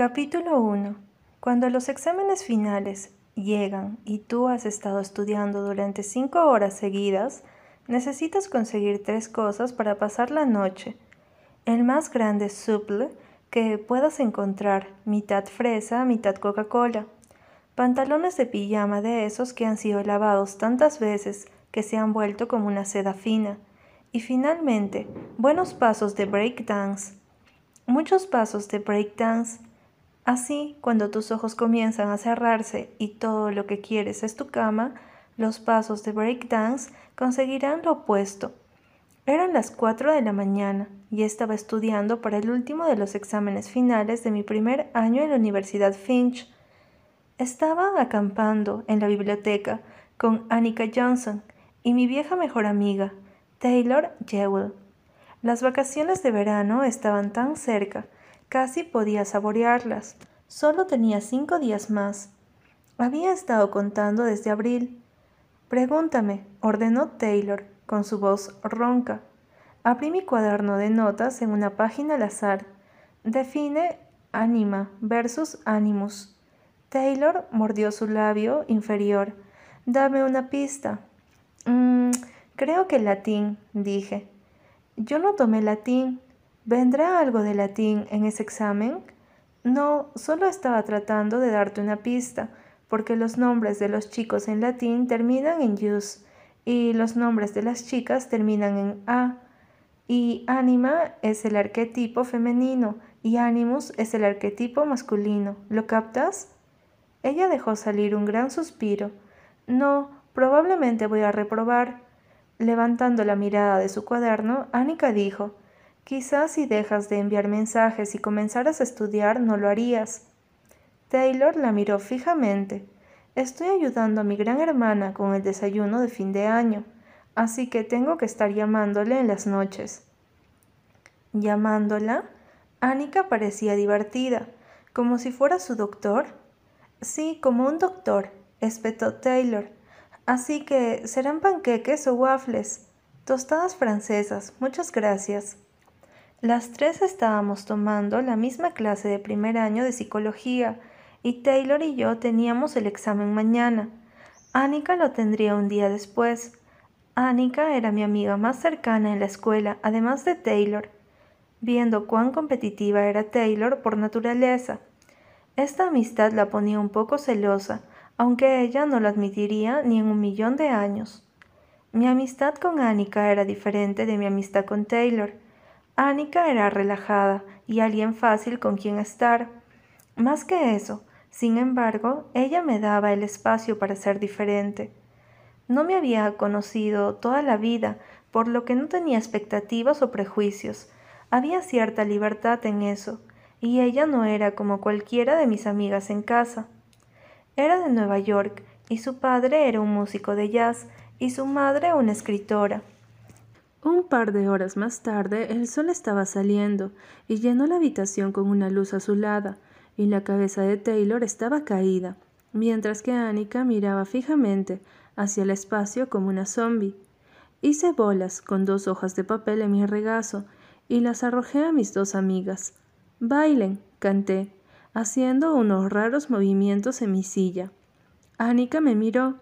Capítulo 1. Cuando los exámenes finales llegan y tú has estado estudiando durante cinco horas seguidas, necesitas conseguir tres cosas para pasar la noche. El más grande suple que puedas encontrar, mitad fresa, mitad Coca-Cola. Pantalones de pijama de esos que han sido lavados tantas veces que se han vuelto como una seda fina. Y finalmente, buenos pasos de breakdance. Muchos pasos de breakdance. Así, cuando tus ojos comienzan a cerrarse y todo lo que quieres es tu cama, los pasos de breakdance conseguirán lo opuesto. Eran las cuatro de la mañana y estaba estudiando para el último de los exámenes finales de mi primer año en la Universidad Finch. Estaba acampando en la biblioteca con Annika Johnson y mi vieja mejor amiga, Taylor Jewell. Las vacaciones de verano estaban tan cerca, casi podía saborearlas. Solo tenía cinco días más. Había estado contando desde abril. Pregúntame, ordenó Taylor, con su voz ronca. Abrí mi cuaderno de notas en una página al azar. Define anima versus animus. Taylor mordió su labio inferior. Dame una pista. Mm, creo que latín, dije. Yo no tomé latín. ¿Vendrá algo de latín en ese examen? No, solo estaba tratando de darte una pista, porque los nombres de los chicos en latín terminan en jus y los nombres de las chicas terminan en a. Y anima es el arquetipo femenino y animus es el arquetipo masculino. ¿Lo captas? Ella dejó salir un gran suspiro. No, probablemente voy a reprobar. Levantando la mirada de su cuaderno, Annika dijo, Quizás si dejas de enviar mensajes y comenzaras a estudiar no lo harías. Taylor la miró fijamente. Estoy ayudando a mi gran hermana con el desayuno de fin de año, así que tengo que estar llamándole en las noches. ¿Llamándola? Annika parecía divertida, como si fuera su doctor. Sí, como un doctor, espetó Taylor. Así que serán panqueques o waffles. Tostadas francesas, muchas gracias. Las tres estábamos tomando la misma clase de primer año de psicología y Taylor y yo teníamos el examen mañana. Annika lo tendría un día después. Annika era mi amiga más cercana en la escuela, además de Taylor, viendo cuán competitiva era Taylor por naturaleza. Esta amistad la ponía un poco celosa, aunque ella no lo admitiría ni en un millón de años. Mi amistad con Annika era diferente de mi amistad con Taylor. Annika era relajada y alguien fácil con quien estar. Más que eso, sin embargo, ella me daba el espacio para ser diferente. No me había conocido toda la vida, por lo que no tenía expectativas o prejuicios. Había cierta libertad en eso, y ella no era como cualquiera de mis amigas en casa. Era de Nueva York, y su padre era un músico de jazz, y su madre una escritora. Un par de horas más tarde el sol estaba saliendo y llenó la habitación con una luz azulada, y la cabeza de Taylor estaba caída, mientras que Annika miraba fijamente hacia el espacio como una zombie. Hice bolas con dos hojas de papel en mi regazo y las arrojé a mis dos amigas. Bailen, canté, haciendo unos raros movimientos en mi silla. Annika me miró.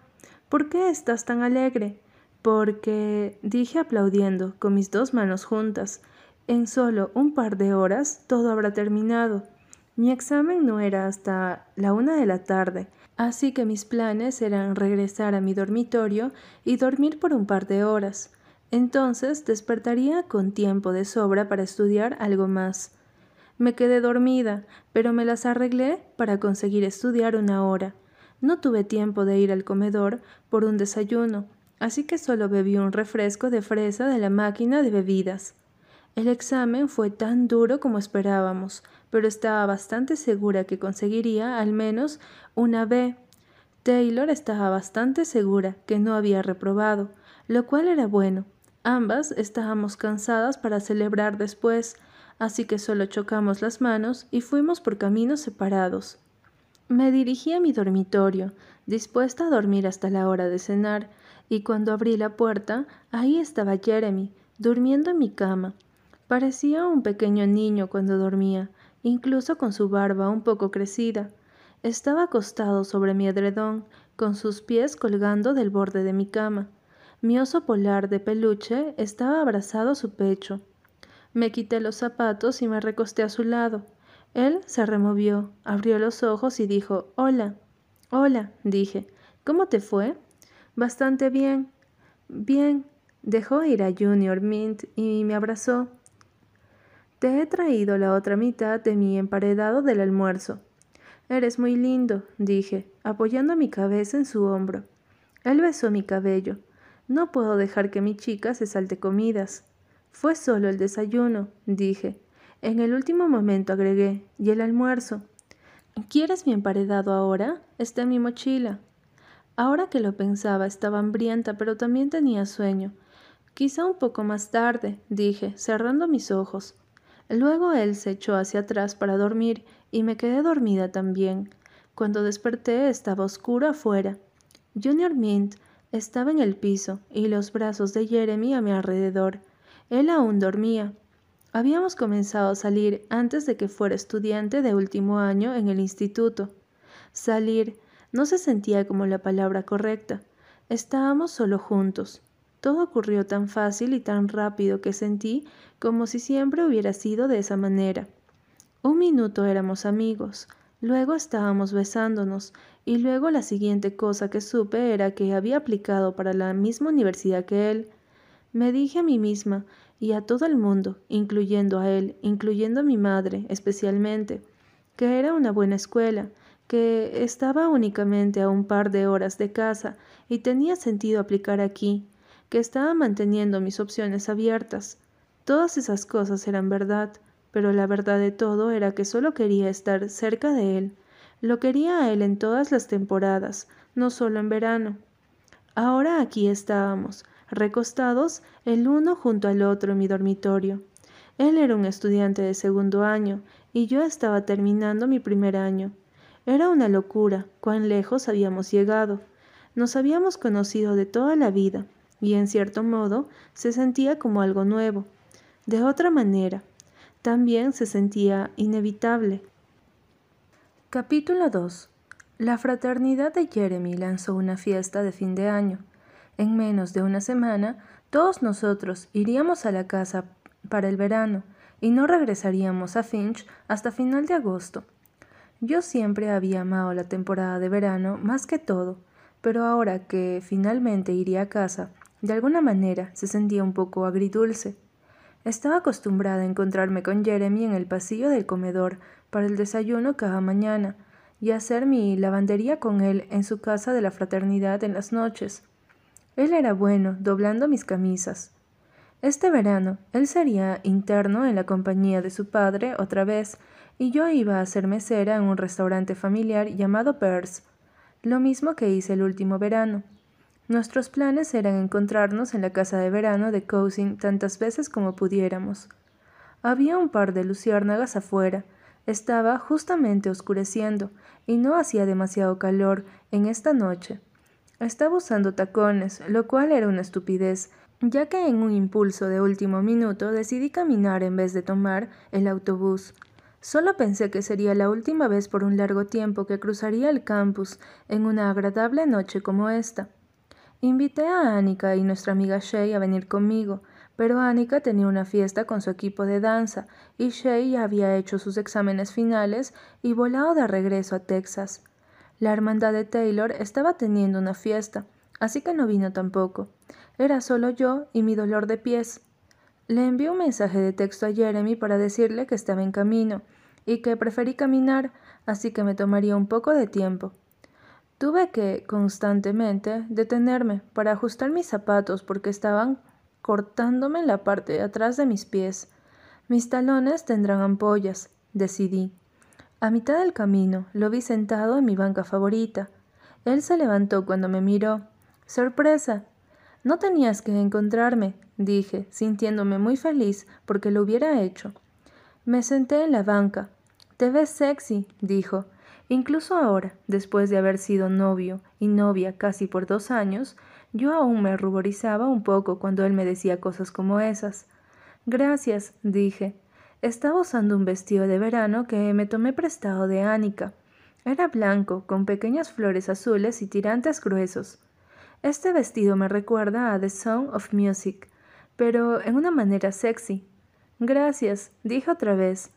¿Por qué estás tan alegre? Porque dije aplaudiendo con mis dos manos juntas, en solo un par de horas todo habrá terminado. Mi examen no era hasta la una de la tarde, así que mis planes eran regresar a mi dormitorio y dormir por un par de horas. Entonces despertaría con tiempo de sobra para estudiar algo más. Me quedé dormida, pero me las arreglé para conseguir estudiar una hora. No tuve tiempo de ir al comedor por un desayuno, así que solo bebí un refresco de fresa de la máquina de bebidas. El examen fue tan duro como esperábamos, pero estaba bastante segura que conseguiría al menos una B. Taylor estaba bastante segura que no había reprobado, lo cual era bueno. Ambas estábamos cansadas para celebrar después, así que solo chocamos las manos y fuimos por caminos separados. Me dirigí a mi dormitorio, dispuesta a dormir hasta la hora de cenar, y cuando abrí la puerta, ahí estaba Jeremy, durmiendo en mi cama. Parecía un pequeño niño cuando dormía, incluso con su barba un poco crecida. Estaba acostado sobre mi edredón, con sus pies colgando del borde de mi cama. Mi oso polar de peluche estaba abrazado a su pecho. Me quité los zapatos y me recosté a su lado. Él se removió, abrió los ojos y dijo Hola. Hola, dije. ¿Cómo te fue? Bastante bien. Bien. Dejó ir a Junior Mint y me abrazó. Te he traído la otra mitad de mi emparedado del almuerzo. Eres muy lindo, dije, apoyando mi cabeza en su hombro. Él besó mi cabello. No puedo dejar que mi chica se salte comidas. Fue solo el desayuno, dije. En el último momento agregué, y el almuerzo. ¿Quieres mi emparedado ahora? Está en mi mochila. Ahora que lo pensaba, estaba hambrienta, pero también tenía sueño. Quizá un poco más tarde, dije, cerrando mis ojos. Luego él se echó hacia atrás para dormir y me quedé dormida también. Cuando desperté estaba oscuro afuera. Junior Mint estaba en el piso y los brazos de Jeremy a mi alrededor. Él aún dormía. Habíamos comenzado a salir antes de que fuera estudiante de último año en el instituto. Salir no se sentía como la palabra correcta. Estábamos solo juntos. Todo ocurrió tan fácil y tan rápido que sentí como si siempre hubiera sido de esa manera. Un minuto éramos amigos, luego estábamos besándonos, y luego la siguiente cosa que supe era que había aplicado para la misma universidad que él. Me dije a mí misma y a todo el mundo, incluyendo a él, incluyendo a mi madre especialmente, que era una buena escuela, que estaba únicamente a un par de horas de casa y tenía sentido aplicar aquí, que estaba manteniendo mis opciones abiertas. Todas esas cosas eran verdad, pero la verdad de todo era que solo quería estar cerca de él. Lo quería a él en todas las temporadas, no solo en verano. Ahora aquí estábamos, recostados el uno junto al otro en mi dormitorio. Él era un estudiante de segundo año y yo estaba terminando mi primer año. Era una locura cuán lejos habíamos llegado. Nos habíamos conocido de toda la vida, y en cierto modo se sentía como algo nuevo. De otra manera, también se sentía inevitable. Capítulo 2. La fraternidad de Jeremy lanzó una fiesta de fin de año. En menos de una semana, todos nosotros iríamos a la casa para el verano y no regresaríamos a Finch hasta final de agosto. Yo siempre había amado la temporada de verano más que todo, pero ahora que finalmente iría a casa, de alguna manera se sentía un poco agridulce. Estaba acostumbrada a encontrarme con Jeremy en el pasillo del comedor para el desayuno cada mañana y hacer mi lavandería con él en su casa de la fraternidad en las noches. Él era bueno, doblando mis camisas. Este verano, él sería interno en la compañía de su padre otra vez, y yo iba a ser mesera en un restaurante familiar llamado Pearls, lo mismo que hice el último verano. Nuestros planes eran encontrarnos en la casa de verano de Cousin tantas veces como pudiéramos. Había un par de luciérnagas afuera, estaba justamente oscureciendo y no hacía demasiado calor en esta noche. Estaba usando tacones, lo cual era una estupidez, ya que en un impulso de último minuto decidí caminar en vez de tomar el autobús. Solo pensé que sería la última vez por un largo tiempo que cruzaría el campus en una agradable noche como esta. Invité a Annika y nuestra amiga Shay a venir conmigo, pero Annika tenía una fiesta con su equipo de danza y Shay ya había hecho sus exámenes finales y volado de regreso a Texas. La hermandad de Taylor estaba teniendo una fiesta, así que no vino tampoco. Era solo yo y mi dolor de pies. Le envié un mensaje de texto a Jeremy para decirle que estaba en camino y que preferí caminar, así que me tomaría un poco de tiempo. Tuve que, constantemente, detenerme para ajustar mis zapatos porque estaban cortándome la parte de atrás de mis pies. Mis talones tendrán ampollas, decidí. A mitad del camino lo vi sentado en mi banca favorita. Él se levantó cuando me miró. ¡Sorpresa! No tenías que encontrarme, dije, sintiéndome muy feliz porque lo hubiera hecho. Me senté en la banca. Te ves sexy, dijo. Incluso ahora, después de haber sido novio y novia casi por dos años, yo aún me ruborizaba un poco cuando él me decía cosas como esas. Gracias, dije. Estaba usando un vestido de verano que me tomé prestado de Annika. Era blanco, con pequeñas flores azules y tirantes gruesos. Este vestido me recuerda a The Song of Music, pero en una manera sexy. Gracias, dije otra vez.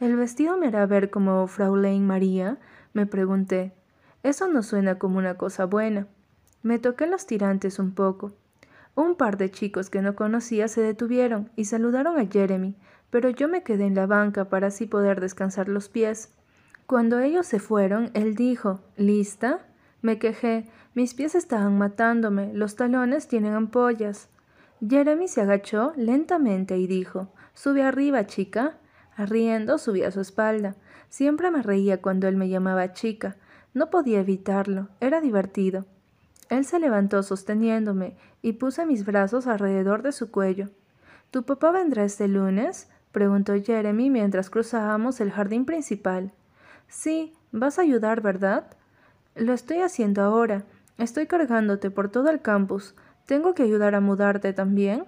¿El vestido me hará ver como Fraulein María? me pregunté. Eso no suena como una cosa buena. Me toqué los tirantes un poco. Un par de chicos que no conocía se detuvieron y saludaron a Jeremy, pero yo me quedé en la banca para así poder descansar los pies. Cuando ellos se fueron, él dijo ¿Lista? Me quejé. Mis pies estaban matándome. Los talones tienen ampollas. Jeremy se agachó lentamente y dijo Sube arriba, chica. Riendo subí a su espalda. Siempre me reía cuando él me llamaba chica. No podía evitarlo. Era divertido. Él se levantó sosteniéndome y puse mis brazos alrededor de su cuello. ¿Tu papá vendrá este lunes? preguntó Jeremy mientras cruzábamos el jardín principal. Sí, vas a ayudar, ¿verdad? Lo estoy haciendo ahora. Estoy cargándote por todo el campus. ¿Tengo que ayudar a mudarte también?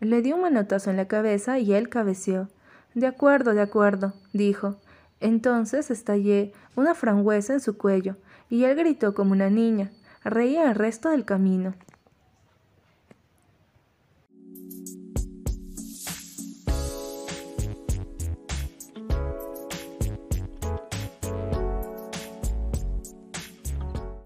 Le di un manotazo en la cabeza y él cabeció. De acuerdo, de acuerdo, dijo. Entonces estallé una frangüesa en su cuello, y él gritó como una niña. Reía el resto del camino.